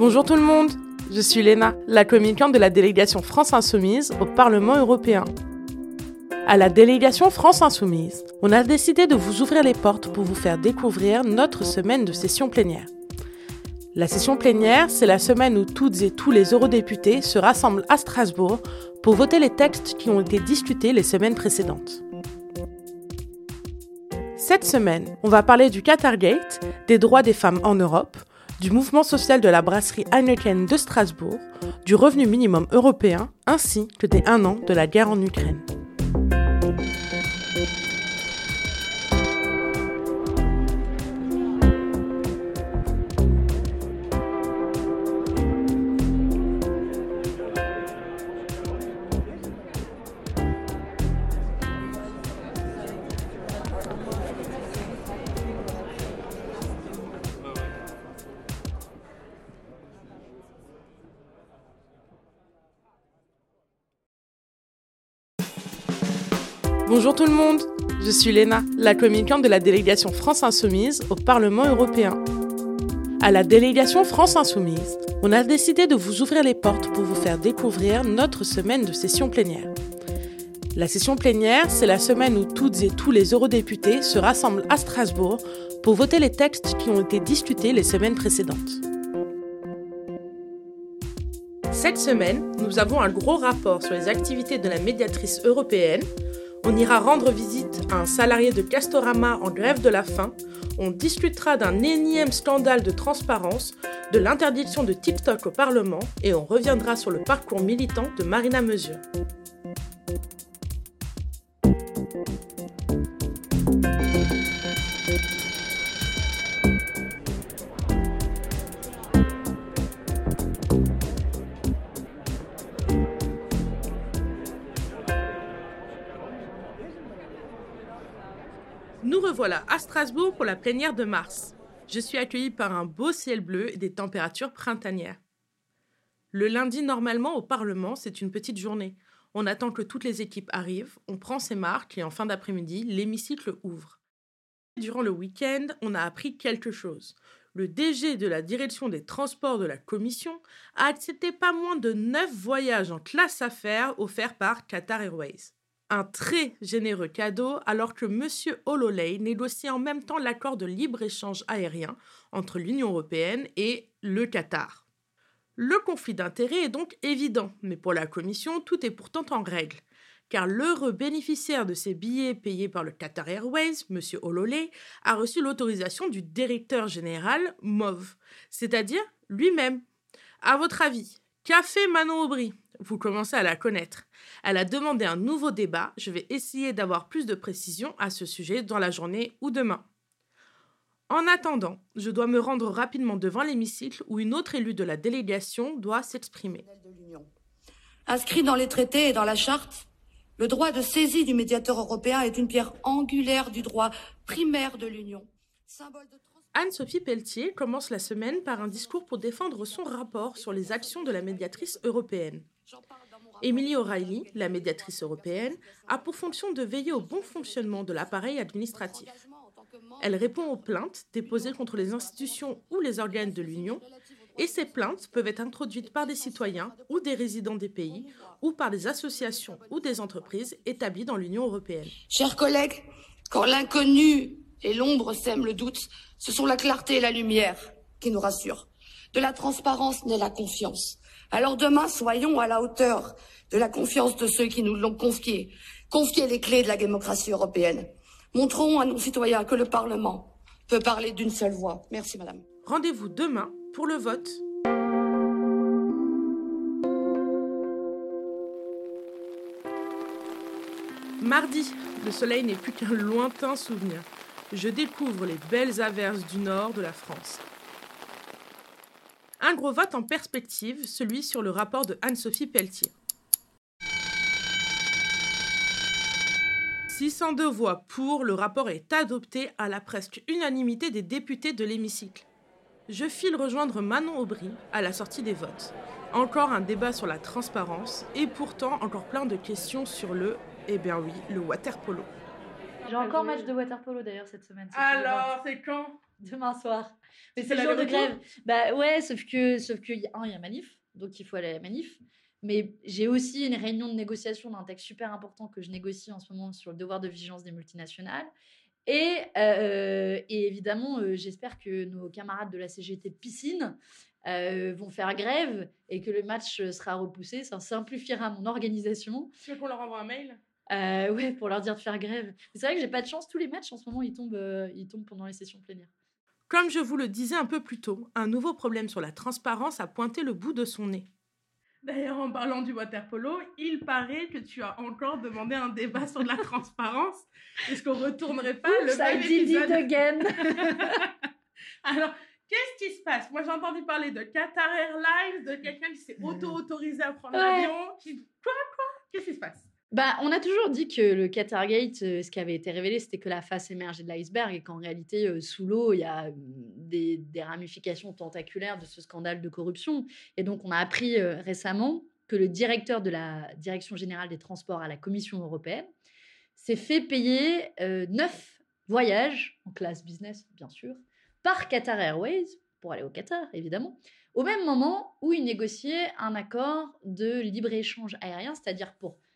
Bonjour tout le monde, je suis Léna, la communicante de la délégation France Insoumise au Parlement européen. À la délégation France Insoumise, on a décidé de vous ouvrir les portes pour vous faire découvrir notre semaine de session plénière. La session plénière, c'est la semaine où toutes et tous les eurodéputés se rassemblent à Strasbourg pour voter les textes qui ont été discutés les semaines précédentes. Cette semaine, on va parler du Qatargate, des droits des femmes en Europe, du mouvement social de la brasserie Heineken de Strasbourg, du revenu minimum européen, ainsi que des un an de la guerre en Ukraine. Bonjour tout le monde, je suis Léna, la communicante de la délégation France Insoumise au Parlement européen. À la délégation France Insoumise, on a décidé de vous ouvrir les portes pour vous faire découvrir notre semaine de session plénière. La session plénière, c'est la semaine où toutes et tous les eurodéputés se rassemblent à Strasbourg pour voter les textes qui ont été discutés les semaines précédentes. Cette semaine, nous avons un gros rapport sur les activités de la médiatrice européenne, on ira rendre visite à un salarié de Castorama en grève de la faim. On discutera d'un énième scandale de transparence, de l'interdiction de TikTok au Parlement et on reviendra sur le parcours militant de Marina Mesure. Revoilà à Strasbourg pour la plénière de mars. Je suis accueillie par un beau ciel bleu et des températures printanières. Le lundi, normalement, au Parlement, c'est une petite journée. On attend que toutes les équipes arrivent, on prend ses marques et en fin d'après-midi, l'hémicycle ouvre. Durant le week-end, on a appris quelque chose. Le DG de la direction des transports de la Commission a accepté pas moins de 9 voyages en classe affaires offerts par Qatar Airways un très généreux cadeau alors que M. Holloway négociait en même temps l'accord de libre-échange aérien entre l'Union européenne et le Qatar. Le conflit d'intérêts est donc évident, mais pour la Commission, tout est pourtant en règle, car l'heureux bénéficiaire de ces billets payés par le Qatar Airways, M. Holloway, a reçu l'autorisation du directeur général MOV, c'est-à-dire lui-même. À votre avis, qu'a fait Manon Aubry? Vous commencez à la connaître. Elle a demandé un nouveau débat. Je vais essayer d'avoir plus de précisions à ce sujet dans la journée ou demain. En attendant, je dois me rendre rapidement devant l'hémicycle où une autre élue de la délégation doit s'exprimer. Inscrit dans les traités et dans la charte, le droit de saisie du médiateur européen est une pierre angulaire du droit primaire de l'Union. Anne-Sophie Pelletier commence la semaine par un discours pour défendre son rapport sur les actions de la médiatrice européenne. Emily O'Reilly, la médiatrice européenne, a pour fonction de veiller au bon fonctionnement de l'appareil administratif. Elle répond aux plaintes déposées contre les institutions ou les organes de l'Union, et ces plaintes peuvent être introduites par des citoyens ou des résidents des pays, ou par des associations ou des entreprises établies dans l'Union européenne. Chers collègues, quand l'inconnu et l'ombre sèment le doute, ce sont la clarté et la lumière qui nous rassurent. De la transparence naît la confiance. Alors demain, soyons à la hauteur de la confiance de ceux qui nous l'ont confié. Confier les clés de la démocratie européenne. Montrons à nos citoyens que le Parlement peut parler d'une seule voix. Merci, Madame. Rendez-vous demain pour le vote. Mardi, le soleil n'est plus qu'un lointain souvenir. Je découvre les belles averses du nord de la France. Un gros vote en perspective, celui sur le rapport de Anne-Sophie Pelletier. 602 voix pour, le rapport est adopté à la presque unanimité des députés de l'hémicycle. Je file rejoindre Manon Aubry à la sortie des votes. Encore un débat sur la transparence et pourtant encore plein de questions sur le, eh bien oui, le water polo. J'ai encore match de water polo d'ailleurs cette semaine. Alors, c'est quand? Demain soir. Mais c'est le jour de grève. Bah ouais, sauf que, sauf que, un, il y a manif, donc il faut aller à la manif. Mais j'ai aussi une réunion de négociation d'un texte super important que je négocie en ce moment sur le devoir de vigilance des multinationales. Et, euh, et évidemment, euh, j'espère que nos camarades de la CGT Piscine euh, vont faire grève et que le match sera repoussé. Ça simplifiera mon organisation. Tu veux qu'on leur envoie un mail? Ouais, pour leur dire de faire grève. C'est vrai que j'ai pas de chance. Tous les matchs en ce moment, ils tombent, ils tombent pendant les sessions plénières. Comme je vous le disais un peu plus tôt, un nouveau problème sur la transparence a pointé le bout de son nez. D'ailleurs, en parlant du water polo, il paraît que tu as encore demandé un débat sur la transparence. Est-ce qu'on retournerait pas le même épisode? again. Alors, qu'est-ce qui se passe? Moi, j'ai entendu parler de Qatar Airlines, de quelqu'un qui s'est auto-autorisé à prendre l'avion. Qui... Quoi, quoi? Qu'est-ce qui se passe? Bah, on a toujours dit que le Qatargate, euh, ce qui avait été révélé, c'était que la face émergée de l'iceberg et qu'en réalité, euh, sous l'eau, il y a mm, des, ramifications tentaculaires de ce scandale de corruption. Et donc, on a appris euh, récemment que le directeur de la Direction générale des transports à la Commission européenne s'est fait payer neuf voyages en classe business, bien sûr, par Qatar Airways pour aller au Qatar, évidemment, au même moment où il négociait un accord de libre-échange aérien, c'est-à-dire pour euh,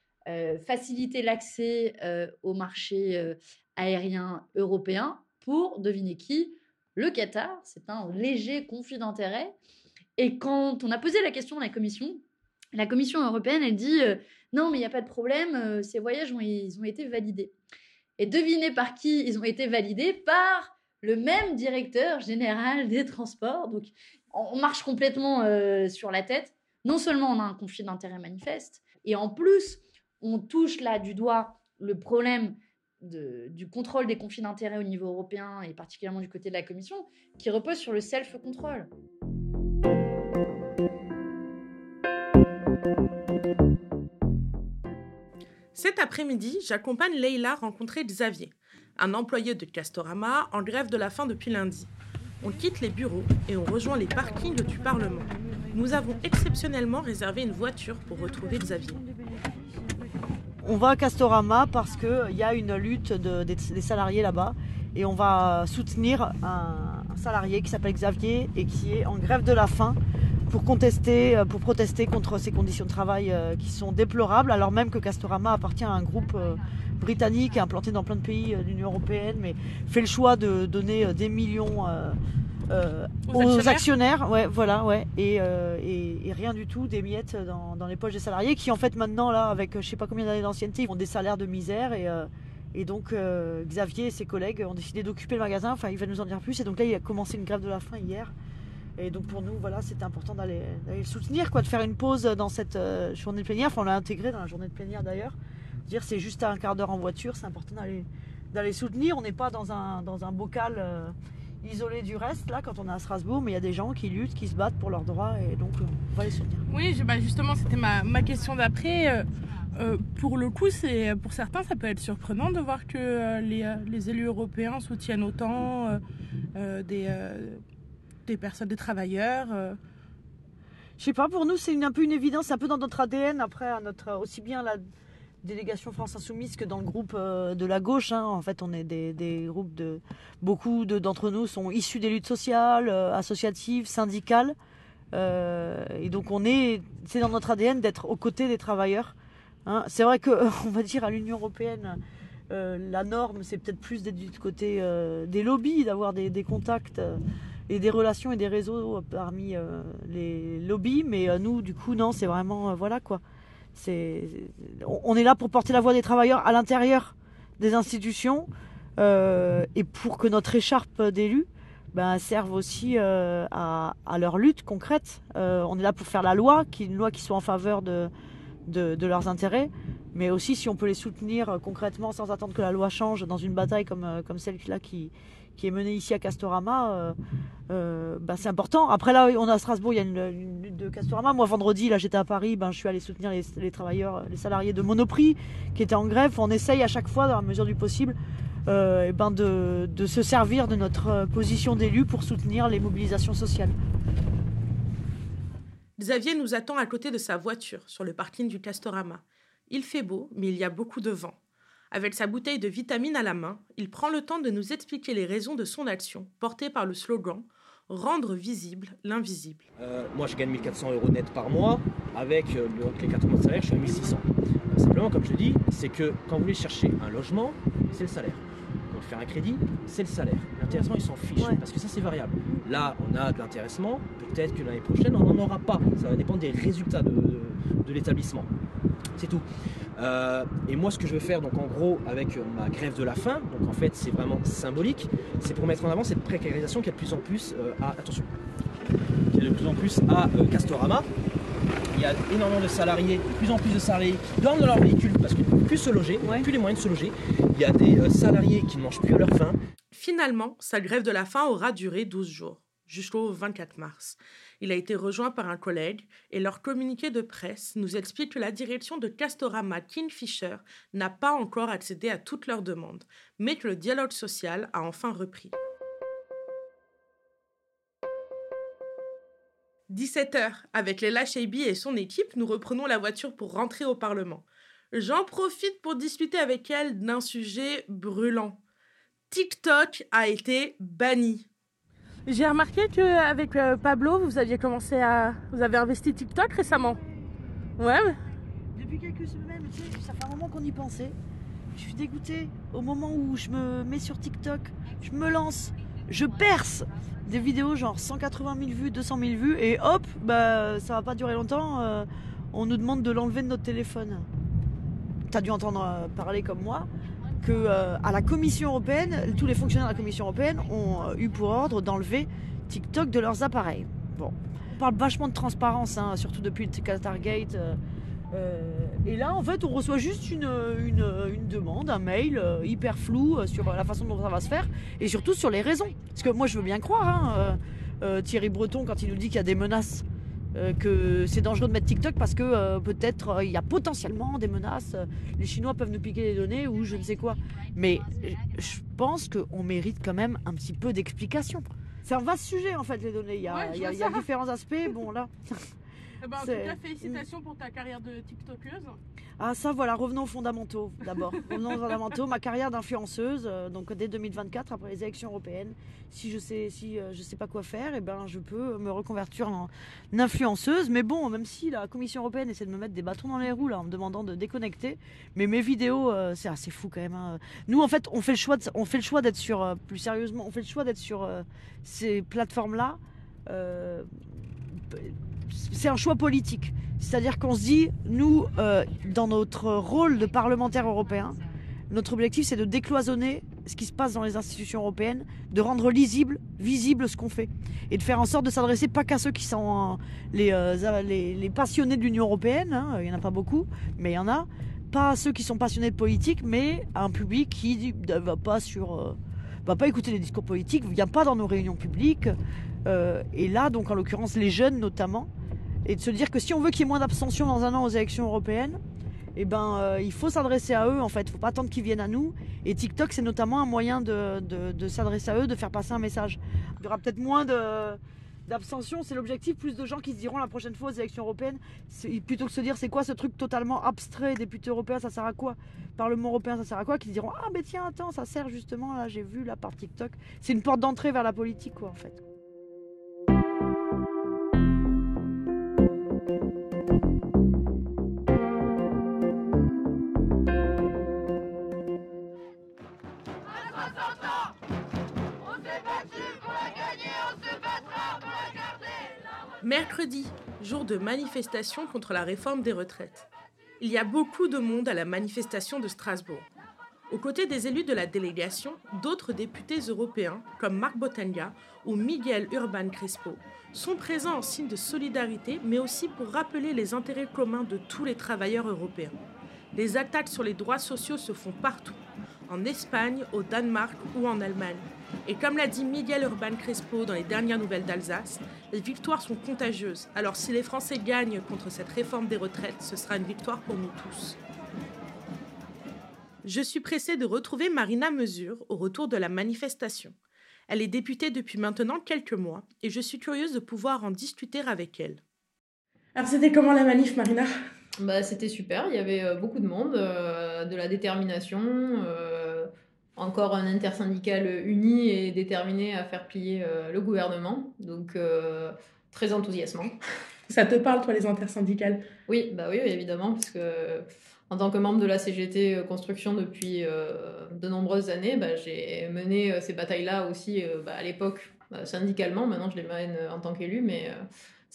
faciliter l'accès euh, au marché euh, aérien européen pour, deviner qui, le Qatar. C'est un léger conflit d'intérêts. Et quand on a posé la question à la Commission, la Commission européenne, elle dit non, mais il n'y a pas de problème, ces voyages ils ont été validés. Et devinez par qui ils ont été validés? Par le même directeur général des transports. Donc, on marche complètement sur la tête. Non seulement on a un conflit d'intérêts manifeste, et en plus, on touche là du doigt le problème du contrôle des conflits d'intérêts au niveau européen et particulièrement du côté de la Commission, qui repose sur le self-control. Cet après-midi, j'accompagne Leila rencontrer Xavier, un employé de Castorama en grève de la faim depuis lundi. On quitte les bureaux et on rejoint les parkings du Parlement. Nous avons exceptionnellement réservé une voiture pour retrouver Xavier on va à Castorama parce qu'il y a une lutte des, salariés là-bas et on va soutenir un, salarié qui s'appelle Xavier et qui est en grève de la faim pour contester, euh, pour protester contre ces conditions de travail euh, qui sont déplorables, alors même que Castorama appartient à un groupe euh, britannique implanté dans plein de pays de l'Union européenne, mais fait le choix de donner des millions euh, aux, actionnaires. ouais, voilà, ouais, euh, et, et, rien du tout des miettes dans, dans, les poches des salariés qui en fait maintenant là, avec je sais pas combien d'années d'ancienneté, ils ont des salaires de misère et euh, et donc Xavier et ses collègues ont décidé d'occuper le magasin. Enfin, il va nous en dire plus. Et donc là, il a commencé une grève de la faim hier. Et donc pour nous, voilà, c'était important d'aller le soutenir, quoi, de faire une pause dans cette journée de plénière. Enfin, on l'a intégré dans la journée de plénière d'ailleurs. Dire c'est juste un quart d'heure en voiture, c'est important d'aller d'aller soutenir. On n'est pas dans un dans un bocal isolé du reste là quand on est à Strasbourg, mais il y a des gens qui luttent, qui se battent pour leurs droits et donc euh, on va les soutenir. Oui, bah, justement c'était ma, ma, question d'après. Euh, euh, pour le coup, c'est pour certains ça peut être surprenant de voir que les, les, élus européens soutiennent autant des, des personnes, des travailleurs. Je sais pas, pour nous c'est un peu une évidence, un peu dans notre ADN après, notre, aussi bien la délégation France Insoumise que dans le groupe euh, de la gauche. Hein. En fait, on est des, groupes de. Beaucoup d'entre nous sont issus des luttes sociales, euh, associatives, syndicales. Euh, et donc, on est. C'est dans notre ADN d'être aux côtés des travailleurs. Hein. C'est vrai que, on va dire, à l'Union européenne. la norme, c'est peut-être plus d'être du côté des lobbies, d'avoir des, contacts et des relations et des réseaux parmi les lobbies. Mais nous, du coup, non, c'est vraiment, voilà quoi on est là pour porter la voix des travailleurs à l'intérieur des institutions euh, et pour que notre écharpe d'élus ben, serve aussi euh, à, leur lutte concrète. Euh, on est là pour faire la loi, une loi qui soit en faveur de, de, leurs intérêts, mais aussi si on peut les soutenir concrètement sans attendre que la loi change dans une bataille comme, comme celle-là qui, qui est menée ici à Castorama, bah, c'est important. Après là, on est à Strasbourg, il y a une, lutte de Castorama. Moi, vendredi, là, j'étais à Paris, ben, je suis allé soutenir les, travailleurs, les salariés de Monoprix qui étaient en grève. On essaye à chaque fois, dans la mesure du possible, euh, ben de, de, se servir de notre position d'élu pour soutenir les mobilisations sociales. Xavier nous attend à côté de sa voiture sur le parking du Castorama. Il fait beau, mais il y a beaucoup de vent. Avec sa bouteille de vitamine à la main, il prend le temps de nous expliquer les raisons de son action, portée par le slogan Rendre visible l'invisible. Euh, moi, je gagne 1400 euros net par mois. Avec euh, les 4 mois de salaire, je suis à 1600. simplement, comme je dis, c'est que quand vous voulez chercher un logement, c'est le salaire. Quand vous faire un crédit, c'est le salaire. L'intéressement, il s'en fiche, parce que ça, c'est variable. Là, on a de l'intéressement. Peut-être que l'année prochaine, on n'en aura pas. Ça va dépendre des résultats de, de l'établissement. C'est tout. Euh, et moi, ce que je veux faire, donc en gros, avec ma grève de la faim, donc en fait, c'est vraiment symbolique, c'est pour mettre en avant cette précarisation qui est de plus en plus euh, à attention, qui est de plus en plus à euh, Castorama. Il y a énormément de salariés, de plus en plus de salariés qui dorment dans leur véhicule parce qu'ils ne peuvent plus se loger, plus les moyens de se loger. Il y a des salariés qui ne mangent plus à leur faim. Finalement, sa grève de la faim aura duré 12 jours, jusqu'au 24 mars. Il a été rejoint par un collègue et leur communiqué de presse nous explique que la direction de Castorama Kingfisher n'a pas encore accédé à toutes leurs demandes, mais que le dialogue social a enfin repris. 17h, avec Léla Shaibi et son équipe, nous reprenons la voiture pour rentrer au Parlement. J'en profite pour discuter avec elle d'un sujet brûlant. TikTok a été banni. J'ai remarqué qu'avec euh, Pablo, vous aviez commencé à. Vous avez investi TikTok récemment. Ouais. Depuis quelques semaines, ça fait un moment qu'on y pensait. Je suis dégoûtée. Au moment où je me mets sur TikTok, je me lance, je perce des vidéos genre 180 000 vues, 200 000 vues, et hop, bah ça va pas durer longtemps. Euh, on nous demande de l'enlever de notre téléphone. T'as dû entendre euh, parler comme moi que euh, à la Commission européenne, tous les fonctionnaires de la Commission européenne ont euh, eu pour ordre d'enlever TikTok de leurs appareils. Bon, on parle vachement de transparence, hein, surtout depuis le Qatargate. Euh, et là, en fait, on reçoit juste une, une, demande, un mail hyper flou sur la façon dont ça va se faire et surtout sur les raisons. Parce que moi, je veux bien croire, hein, Thierry Breton, quand il nous dit qu'il y a des menaces que c'est dangereux de mettre TikTok parce que euh, peut-être euh, il y a potentiellement des menaces, les Chinois peuvent nous piquer les données ou je ne sais quoi. Mais je pense qu'on mérite quand même un petit peu d'explication. C'est un vaste sujet en fait les données, il y a, il y a différents aspects. Bon là. Ben, en tout cas, félicitations pour ta carrière de TikTokeuse. Ah ça voilà, revenons aux fondamentaux d'abord. revenons aux fondamentaux. Ma carrière d'influenceuse, euh, donc dès 2024, après les élections européennes, si je sais si euh, je sais pas quoi faire, et eh ben je peux me reconvertir en influenceuse. Mais bon, même si la Commission européenne essaie de me mettre des bâtons dans les roues là, en me demandant de déconnecter, mais mes vidéos, euh, c'est assez fou quand même. Hein. Nous en fait, on fait le choix, on fait le choix d'être sur, plus sérieusement, on fait le choix d'être sur ces plateformes là c'est un choix politique. C'est-à-dire qu'on se dit, nous, euh, dans notre rôle de parlementaire européen, notre objectif c'est de décloisonner ce qui se passe dans les institutions européennes, de rendre lisible, visible ce qu'on fait, et de faire en sorte de s'adresser pas qu'à ceux qui sont euh, les, les, passionnés de l'Union européenne, hein, il n'y en a pas beaucoup, mais il y en a, pas à ceux qui sont passionnés de politique, mais à un public qui ne va pas sur... Euh, va pas écouter les discours politiques, vient pas dans nos réunions publiques, et là, donc en l'occurrence les jeunes notamment, et de se dire que si on veut qu'il y ait moins d'abstention dans un an aux élections européennes, eh ben, euh, il faut s'adresser à eux en fait. Il ne faut pas attendre qu'ils viennent à nous. Et TikTok, c'est notamment un moyen de, s'adresser à eux, de faire passer un message. Il y aura peut-être moins de, d'abstention. C'est l'objectif. Plus de gens qui se diront la prochaine fois aux élections européennes, plutôt que de se dire c'est quoi ce truc totalement abstrait, député européen, ça sert à quoi? Parlement européen, ça sert à quoi? Qui se diront ah, mais tiens, attends, ça sert justement, là, j'ai vu là par TikTok. C'est une porte d'entrée vers la politique, quoi, en fait. Mercredi, jour de manifestation contre la réforme des retraites. Il y a beaucoup de monde à la manifestation de Strasbourg. Aux côtés des élus de la délégation, d'autres députés européens, comme Marc Botania ou Miguel Urban Crespo, sont présents en signe de solidarité, mais aussi pour rappeler les intérêts communs de tous les travailleurs européens. Les attaques sur les droits sociaux se font partout, en Espagne, au Danemark ou en Allemagne. Et comme l'a dit Miguel Urban Crespo dans les dernières nouvelles d'Alsace, les victoires sont contagieuses. Alors si les Français gagnent contre cette réforme des retraites, ce sera une victoire pour nous tous. Je suis pressée de retrouver Marina Mesure au retour de la manifestation. Elle est députée depuis maintenant quelques mois et je suis curieuse de pouvoir en discuter avec elle. Alors c'était comment la manif, Marina? Bah, C'était super, il y avait beaucoup de monde, de la détermination, encore un intersyndical uni et déterminé à faire plier le gouvernement. Donc très enthousiasmant. Ça te parle, toi, les intersyndicales? Oui, bah oui, évidemment, parce que en tant que membre de la CGT euh, Construction depuis euh, de nombreuses années, bah, j'ai mené euh, ces batailles-là aussi bah, à l'époque syndicalement. Maintenant, je les mène en tant qu'élu, mais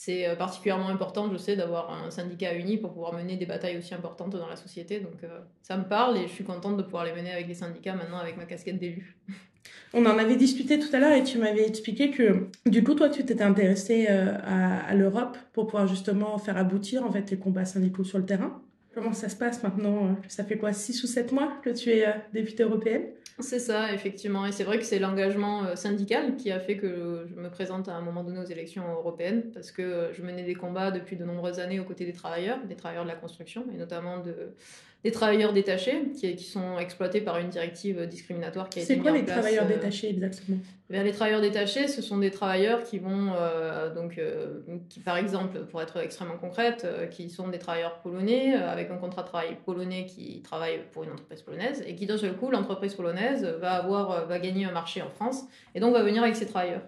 c'est particulièrement important, je sais, d'avoir un syndicat uni pour pouvoir mener des batailles aussi importantes dans la société. Donc, ça me parle et je suis contente de pouvoir les mener avec les syndicats maintenant avec ma casquette d'élu. On en avait discuté tout à l'heure et tu m'avais expliqué que du coup, toi, tu t'étais intéressé à, à l'Europe pour pouvoir justement faire aboutir en fait combats syndicaux sur le terrain. Comment ça se passe maintenant euh, Ça fait quoi 6 ou 7 mois que tu es euh, députée européenne? C'est ça, effectivement. Et c'est vrai que c'est l'engagement euh, syndical qui a fait que je me présente à un moment donné aux élections européennes, parce que je menais des combats depuis de nombreuses années aux côtés des travailleurs, des travailleurs de la construction, et notamment de des travailleurs détachés qui, qui, sont exploités par une directive discriminatoire qui a été mise en place. C'est quoi les travailleurs euh, détachés exactement? Eh Les travailleurs détachés, ce sont des travailleurs qui vont, euh, donc, euh, qui, par exemple, pour être extrêmement concrète, qui sont des travailleurs polonais avec un contrat de travail polonais qui travaille pour une entreprise polonaise et qui d'un seul coup, l'entreprise polonaise va avoir, va gagner un marché en France et donc va venir avec ses travailleurs.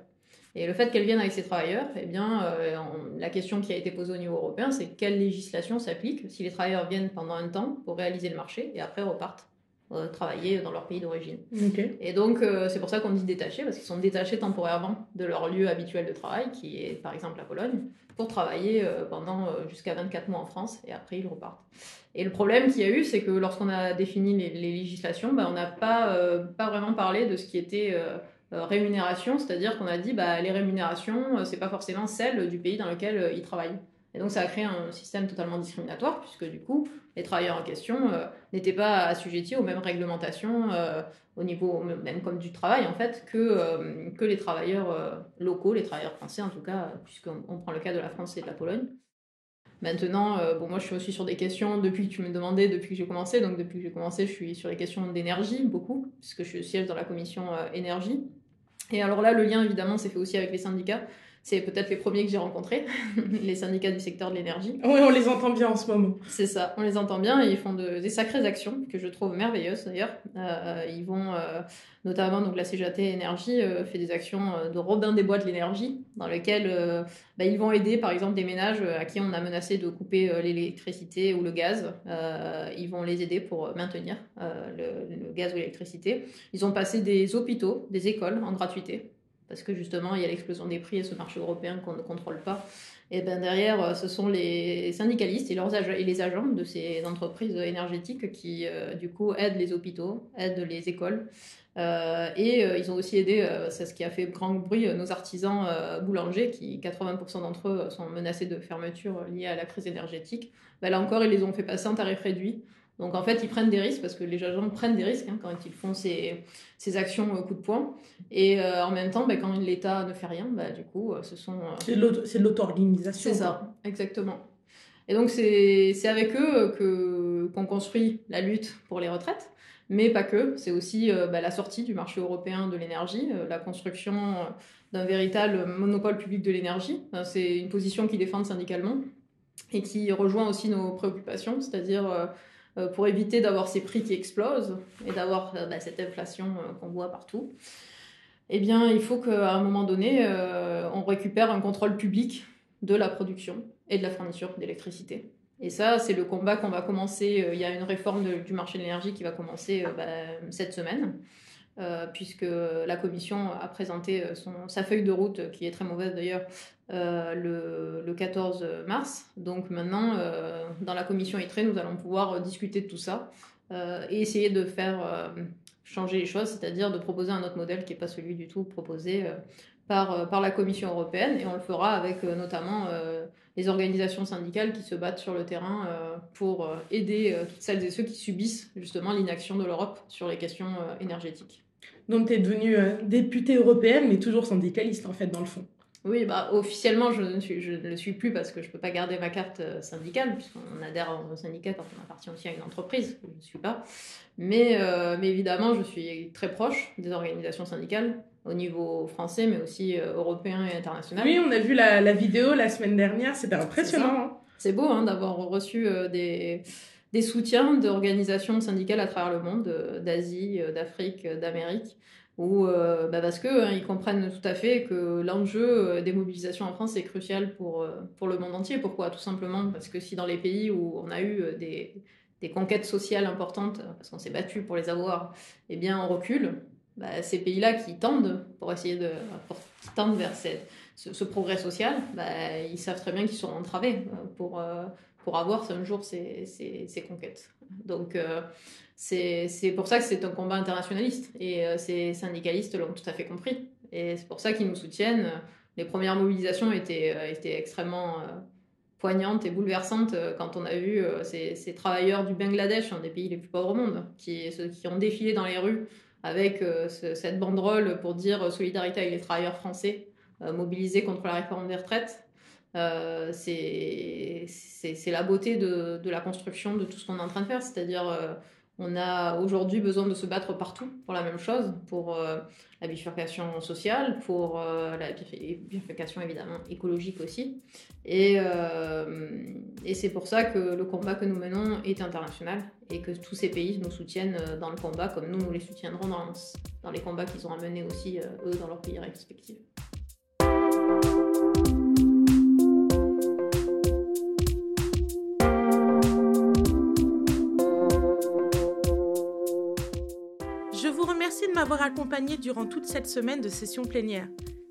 Et le fait qu'elle vienne avec ses travailleurs, eh bien, euh, la question qui a été posée au niveau européen, c'est quelle législation s'applique si les travailleurs viennent pendant un temps pour réaliser le marché et après repartent euh, travailler dans leur pays d'origine. Et donc, euh, c'est pour ça qu'on dit détachés, parce qu'ils sont détachés temporairement de leur lieu habituel de travail, qui est par exemple la Pologne, pour travailler pendant jusqu'à 24 mois en France et après ils repartent. Et le problème qu'il y a eu, c'est que lorsqu'on a défini les, législations, ben, on n'a pas, pas vraiment parlé de ce qui était rémunération, c'est-à-dire qu'on a dit bah, les rémunérations, euh, c'est pas forcément celles du pays dans lequel euh, ils travaillent. Et donc ça a créé un système totalement discriminatoire, puisque du coup, les travailleurs en question n'étaient pas assujettis aux mêmes réglementations au niveau même comme du travail en fait que, que les travailleurs locaux, les travailleurs français en tout cas, puisqu'on prend le cas de la France et de la Pologne. Maintenant, bon, moi je suis aussi sur des questions depuis que tu me demandais, depuis que j'ai commencé. Donc depuis que j'ai commencé, je suis sur les questions d'énergie beaucoup, puisque je suis siège dans la commission énergie. Et alors là, le lien, évidemment, s'est fait aussi avec les syndicats. C'est peut-être les premiers que j'ai rencontrés, les syndicats du secteur de l'énergie. Oui, on les entend bien en ce moment. C'est ça, on les entend bien et ils font des sacrées actions que je trouve merveilleuses d'ailleurs. Euh, ils vont, euh, notamment, donc la CGT Énergie euh, fait des actions de Robin des Bois de l'énergie, dans lesquelles bah, ils vont aider par exemple des ménages à qui on a menacé de couper l'électricité ou le gaz. ils vont les aider pour maintenir le, le gaz ou l'électricité. Ils ont passé des hôpitaux, des écoles en gratuité parce que justement, il y a l'explosion des prix et ce marché européen qu'on ne contrôle pas. Et ben derrière, euh, ce sont les syndicalistes et, leurs et les agents de ces entreprises énergétiques qui, euh, du coup, aident les hôpitaux, aident les écoles. Euh, et ils ont aussi aidé, c'est ce qui a fait grand bruit, nos artisans boulangers, qui 80% d'entre eux sont menacés de fermeture liée à la crise énergétique. Ben là encore, ils les ont fait passer en tarif réduit. Donc en fait, ils prennent des risques parce que les agents prennent des risques hein, quand ils font ces, ces actions au coup de poing. Et euh, en même temps, bah, quand l'État ne fait rien, bah, du coup, euh, ce sont. Euh, c'est de l'auto-organisation. C'est ça, exactement. Et donc c'est avec eux que qu'on construit la lutte pour les retraites. Mais pas que, c'est aussi bah, la sortie du marché européen de l'énergie, la construction d'un véritable monopole public de l'énergie. C'est une position qui défendent syndicalement et qui rejoint aussi nos préoccupations, c'est-à-dire euh, pour éviter d'avoir ces prix qui explosent et d'avoir euh, bah, cette inflation euh, qu'on voit partout, eh bien, il faut qu'à un moment donné, on récupère un contrôle public de la production et de la fourniture d'électricité. Et ça, c'est le combat qu'on va commencer. Il y a une réforme du marché de l'énergie qui va commencer bah, cette semaine. Euh, puisque la Commission a présenté euh, son, sa feuille de route, qui est très mauvaise d'ailleurs, euh, le, le, 14 mars. Donc maintenant, dans la Commission ITRE, nous allons pouvoir discuter de tout ça et essayer de faire changer les choses, c'est-à-dire de proposer un autre modèle qui n'est pas celui du tout proposé par, par la Commission européenne. Et on le fera avec notamment les organisations syndicales qui se battent sur le terrain pour aider toutes celles et ceux qui subissent justement l'inaction de l'Europe sur les questions énergétiques. Donc tu es devenue euh, députée européenne, mais toujours syndicaliste en fait dans le fond. Oui, bah, officiellement, je ne, suis, je ne le suis plus parce que je ne peux pas garder ma carte euh, syndicale, puisqu'on adhère au syndicat quand on appartient aussi à une entreprise, je ne suis pas. Mais, euh, mais, évidemment, je suis très proche des organisations syndicales, au niveau français, mais aussi européen et international. Oui, on a vu la, la vidéo la semaine dernière, c'était impressionnant. Hein. C'est beau hein, d'avoir reçu des, des soutiens d'organisations syndicales à travers le monde, d'Asie, d'Afrique, d'Amérique euh, bah parce qu'ils hein, comprennent tout à fait que l'enjeu euh, des mobilisations en France est crucial pour, euh, pour le monde entier. Pourquoi? Tout simplement parce que si dans les pays où on a eu des, des conquêtes sociales importantes, parce qu'on s'est battu pour les avoir, eh bien on recule, bah, ces pays-là qui tendent pour essayer de tendre vers ce, progrès social, bah, ils savent très bien qu'ils sont entravés pour, pour avoir un jour ces, ces, ces conquêtes. Donc c'est pour ça que c'est un combat internationaliste. Et euh, ces syndicalistes l'ont tout à fait compris. Et c'est pour ça qu'ils nous soutiennent. Les premières mobilisations étaient, euh, étaient extrêmement euh, poignantes et bouleversantes quand on a vu ces, ces, travailleurs du Bangladesh, un des pays les plus pauvres au monde, qui, qui ont défilé dans les rues avec cette banderole pour dire solidarité avec les travailleurs français mobilisés contre la réforme des retraites. Euh, c'est la beauté de, de, la construction de tout ce qu'on est en train de faire, c'est-à-dire on a aujourd'hui besoin de se battre partout pour la même chose, pour euh, la bifurcation sociale, pour euh, la bifurcation évidemment écologique aussi. Euh, et, c'est pour ça que le combat que nous menons est international et que tous ces pays nous soutiennent dans le combat comme nous nous les soutiendrons dans, dans les combats qu'ils ont à mener aussi eux dans leurs pays respectifs. Merci de m'avoir accompagné durant toute cette semaine de session plénière.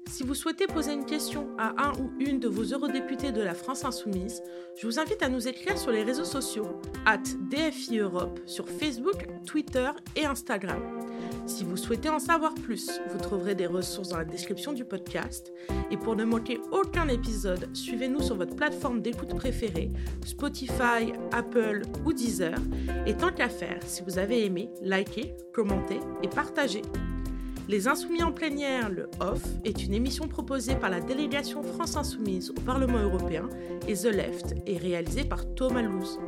Si vous souhaitez poser une question à un ou une de vos eurodéputés de la France Insoumise, je vous invite à nous écrire sur les réseaux sociaux, at DFI Europe, sur Facebook, Twitter et Instagram. Si vous souhaitez en savoir plus, vous trouverez des ressources dans la description du podcast. Et pour ne manquer aucun épisode, suivez-nous sur votre plateforme d'écoute préférée, Spotify, Apple ou Deezer. Et tant qu'à faire, si vous avez aimé, likez, commentez et partagez. Les Insoumis en plénière, le OFF, est une émission proposée par la délégation France Insoumise au Parlement européen et The Left et réalisée par Thomas Louz.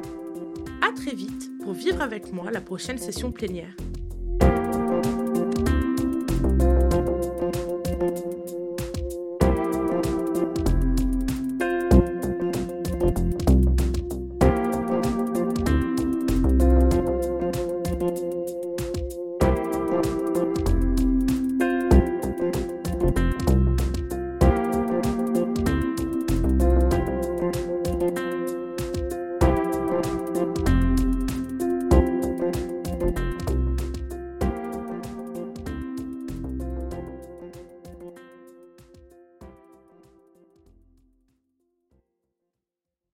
A très vite pour vivre avec moi la prochaine session plénière.